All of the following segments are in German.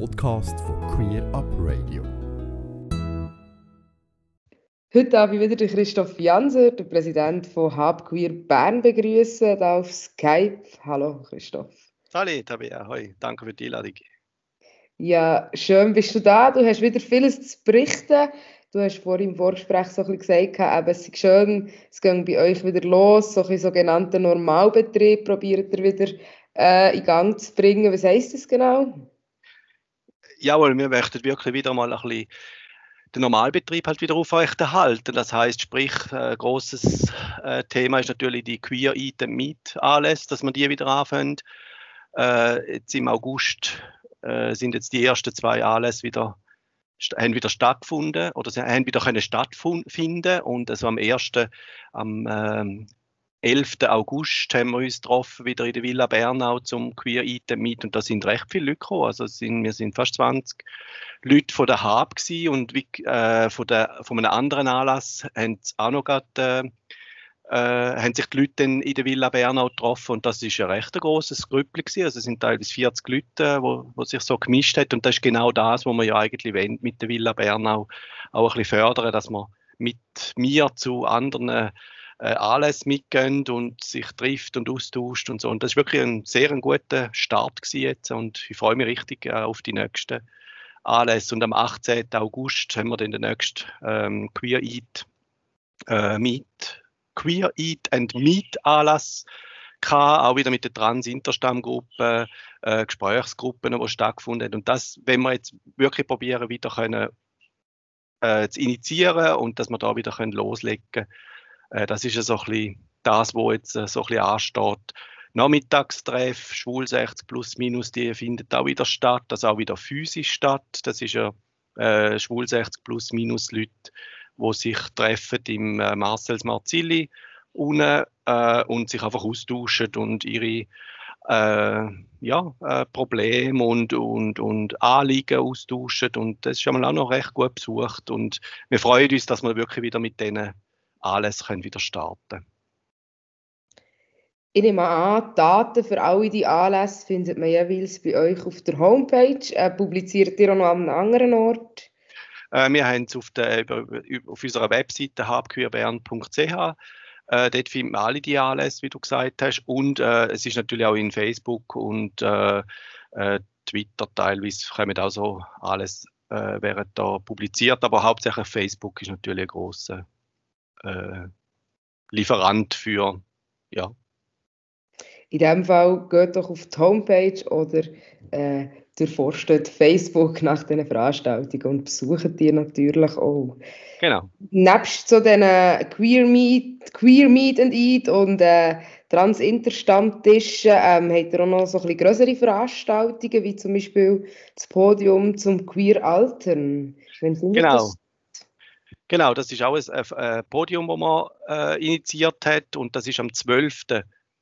Podcast von Queer Up Radio. Heute darf ich wieder den Christoph Janser, der Präsident von Hub Queer Bern, begrüßen auf Skype. Hallo Christoph. Hallo Tabea, hoi, danke für die Einladung. Ja, schön bist du da. Du hast wieder vieles zu berichten. Du hast vorhin im Vorgespräch so ein bisschen gesagt, eben, es ist schön, es geht bei euch wieder los, so ein sogenannter Normalbetrieb probiert ihr wieder äh, in Gang zu bringen. Was heisst das genau? Jawohl, wir möchten wirklich wieder mal ein bisschen den Normalbetrieb halt wieder aufrechterhalten. Das heißt, sprich, ein äh, großes äh, Thema ist natürlich die Queer Eat and Meet Anlässe, dass man die wieder anfängt. Äh, jetzt im August sind jetzt die ersten zwei Anlässe wieder haben wieder stattgefunden oder sie haben wieder stattfinden und also am 1. am ähm, 11. August haben wir uns getroffen, wieder in der Villa Bernau zum Queer Eaten Meet und da sind recht viele Leute gekommen. Also sind, wir sind fast 20 Leute von der Hab und wie, äh, von, der, von einem anderen Anlass haben auch noch grad, äh, äh, haben sich die Leute in der Villa Bernau getroffen und das ist ein recht großes Grüppel gewesen. Also es sind teilweise 40 Leute, wo, wo sich so gemischt hat und das ist genau das, was man ja eigentlich wollen, mit der Villa Bernau auch ein bisschen fördern, dass man mit mir zu anderen äh, alles mitgehen und sich trifft und austauscht und so. Und das ist wirklich ein sehr ein guter Start jetzt und ich freue mich richtig äh, auf die nächsten Anlässe. Und am 18. August haben wir dann den nächsten ähm, Queer Eat äh, Meet Queer Eat and Meet Anlass gehabt, auch wieder mit der Trans-Interstammgruppe, äh, Gesprächsgruppen, die stattgefunden haben. Und das, wenn wir jetzt wirklich probieren, wieder können, äh, zu initiieren und dass wir da wieder können loslegen können, äh, das ist ja so ein bisschen das, was jetzt äh, so ein bisschen ansteht. Nachmittagstreff, Schwul 60 plus minus, die findet auch wieder statt, das auch wieder physisch statt. Das ist ja äh, Schwul 60 plus minus Leute, wo sich treffen im äh, Marcels Marzilli unten, äh, und sich einfach austauschen und ihre äh, ja, äh, Probleme und, und, und Anliegen austauschen. Und das ist schon auch noch recht gut besucht. Und wir freuen uns, dass wir wirklich wieder mit denen alles können wieder starten Ich nehme an, Daten für alle die Anlässe findet man jeweils bei euch auf der Homepage. Äh, publiziert ihr auch noch an einem anderen Ort? Äh, wir haben es auf, auf unserer Webseite habqueerbern.ch. Äh, dort findet man alle die Anlässe, wie du gesagt hast. Und äh, es ist natürlich auch in Facebook und äh, äh, Twitter teilweise kommen auch so alles äh, werden da publiziert. Aber hauptsächlich Facebook ist natürlich ein großer äh, Lieferant für ja. In dem Fall geht doch auf die Homepage oder äh, durchforstet Facebook nach diesen Veranstaltungen und besucht die natürlich auch. Genau. Nebst so diesen Queer Meet, Queer Meet and Eat und äh, Trans-Interstammtischen ähm, habt ihr auch noch so ein bisschen größere Veranstaltungen, wie zum Beispiel das Podium zum Queer Altern. Genau. Das? Genau, das ist auch ein, ein Podium, das man äh, initiiert hat und das ist am 12.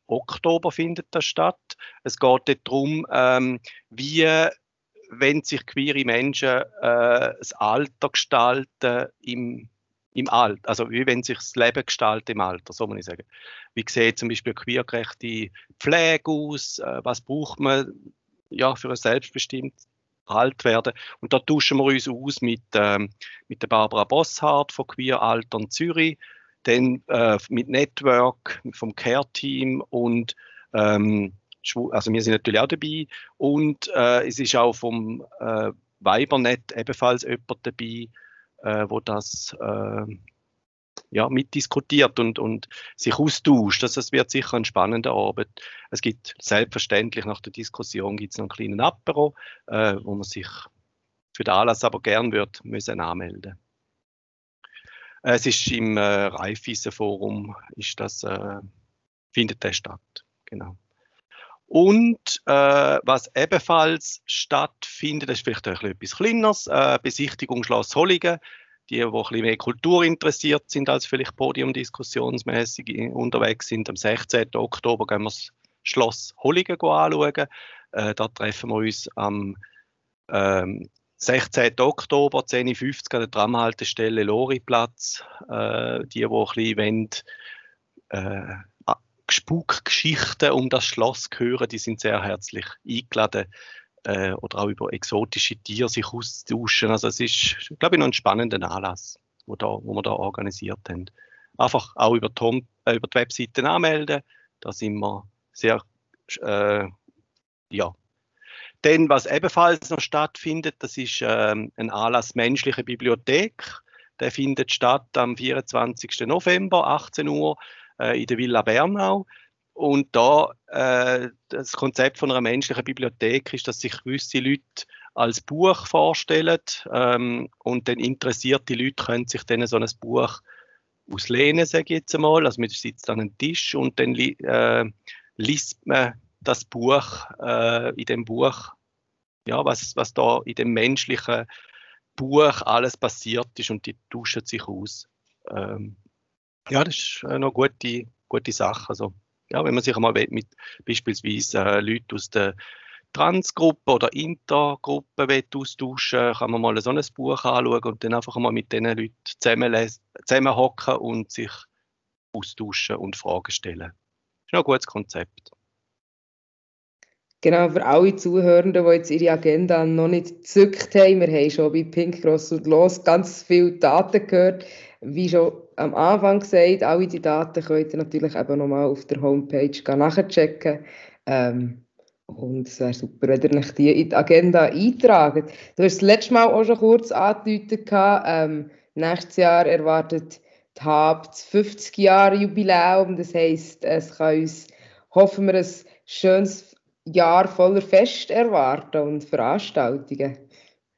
Oktober findet das statt. Es geht dort darum, ähm, wie wenn sich queere Menschen äh, das Alter gestalten im, im Alter, also wie wenn sich das Leben gestaltet im Alter, so muss ich sagen. Wie sieht zum Beispiel queergerechte Pflege aus? Äh, was braucht man ja, für ein selbstbestimmtes alt werden. Und da tauschen wir uns aus mit, ähm, mit der Barbara Bosshardt von Queer Altern Zürich, dann äh, mit Network vom Care-Team und ähm, also wir sind natürlich auch dabei und äh, es ist auch vom äh, Weibernet ebenfalls jemand dabei, äh, wo das äh, ja, mitdiskutiert und, und sich austauscht. Das, das wird sicher eine spannende Arbeit. Es gibt selbstverständlich nach der Diskussion gibt es noch einen kleinen Apero, äh, wo man sich für den Anlass aber gern wird müssen anmelden. Äh, es ist im äh, Raiffeisen-Forum, ist das, äh, findet das statt. Genau. Und äh, was ebenfalls stattfindet, das ist vielleicht ein etwas Kleineres, äh, Besichtigung Schloss Hollingen. Die, die ein bisschen mehr Kultur interessiert sind als vielleicht podiumdiskussionsmäßig unterwegs sind. Am 16. Oktober gehen wir das Schloss Hollingen anschauen. Äh, da treffen wir uns am ähm, 16. Oktober, 10.50 Uhr an der Tramhaltestelle Loriplatz. Äh, die, die ein bisschen wollen, äh, Spukgeschichten um das Schloss hören, die sind sehr herzlich eingeladen, äh, oder auch über exotische Tiere sich austauschen. Also es ist, glaube ich, noch ein spannender Anlass, wo, da, wo wir da organisiert haben. Einfach auch über die, äh, über die Webseiten anmelden, da sind wir sehr, äh, ja. Dann, was ebenfalls noch stattfindet, das ist ähm, ein Anlass Menschliche Bibliothek. Der findet statt am 24. November, 18 Uhr, äh, in der Villa Bernau. Und da äh, das Konzept von einer menschlichen Bibliothek ist, dass sich gewisse Leute als Buch vorstellen ähm, und dann interessierte Leute können sich dann so ein Buch auslehnen, sage ich jetzt einmal. Also man sitzt an einem Tisch und dann äh, liest man das Buch, äh, in dem Buch, ja, was, was da in dem menschlichen Buch alles passiert ist und die tauschen sich aus. Ähm, ja, das ist eine gute, gute Sache. Also, ja, wenn man sich einmal mit beispielsweise äh, Leuten aus der Transgruppe oder Intergruppe austauschen kann man mal so ein Buch anschauen und dann einfach mal mit diesen Leuten zusammenhocken und sich austauschen und Fragen stellen. Das ist ein gutes Konzept. Genau, für alle Zuhörenden, die jetzt ihre Agenda noch nicht gezückt haben, wir haben schon bei Pink Cross und Los ganz viele Daten gehört. Wie schon am Anfang gesagt, alle die Daten könnt ihr natürlich eben nochmal auf der Homepage nachchecken. Ähm, und es wäre super, wenn ihr euch die in die Agenda eintragen. Du hast das letzte Mal auch schon kurz angedeutet, ähm, nächstes Jahr erwartet die HAB das 50 Jahre Jubiläum. Das heisst, es kann uns, hoffen wir, ein schönes Jahr voller Fest erwarten und Veranstaltungen.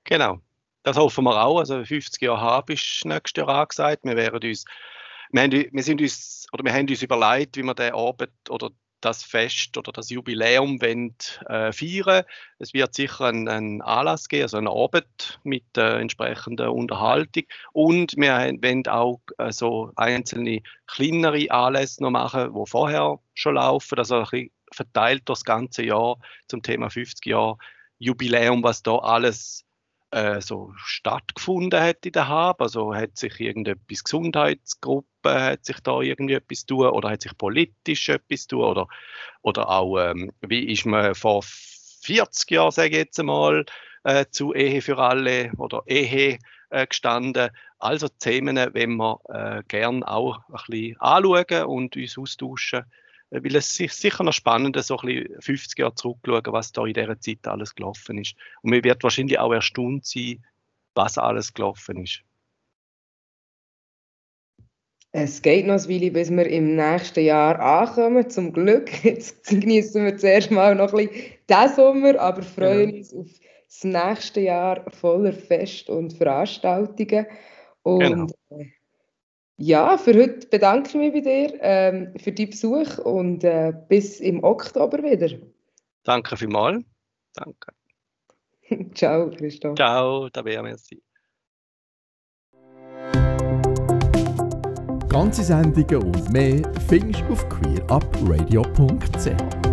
Genau, das hoffen wir auch. Also 50 Jahre haben ist nächstes Jahr angesagt. Wir werden uns, wir, haben, wir sind uns, oder wir haben uns überlegt, wie wir den Abend oder das Fest oder das Jubiläum wollen, äh, feiern. Es wird sicher einen, Anlass geben, also einen Abend mit äh, entsprechender Unterhaltung. Und wir wollen auch äh, so einzelne kleinere Anlässe noch machen, die vorher schon laufen. Also ein bisschen verteilt das ganze Jahr zum Thema 50 Jahre Jubiläum, was da alles äh, so stattgefunden hat in der Hab. Also hat sich irgendetwas Gesundheitsgruppe, hat sich da irgendwie etwas tun oder hat sich politisch etwas tun oder, oder auch, ähm, wie ist man vor 40 Jahren, sage ich jetzt einmal, äh, zu Ehe für alle oder Ehe äh, gestanden. Also Themen, wenn wir äh, gern auch ein bisschen anschauen und uns austauschen äh, weil es ist sicher noch spannend, so ein bisschen 50 Jahre zurückzuschauen, was da in dieser Zeit alles gelaufen ist. Und man wird wahrscheinlich auch erstaunt sein, was alles gelaufen ist. Es geht noch ein Weile, bis wir im nächsten Jahr ankommen, zum Glück. Jetzt genießen wir zuerst mal noch ein bisschen diesen Sommer, aber freuen ja. uns auf das nächste Jahr voller Fest und Veranstaltungen. Und genau. Ja, für heute bedanke ich mich bei dir ähm, für deinen Besuch und äh, bis im Oktober wieder. Danke vielmals. Danke. Ciao, Christoph. Ciao, Tabea, merci. Ganze Sendungen und mehr findest du auf queerupradio.ch.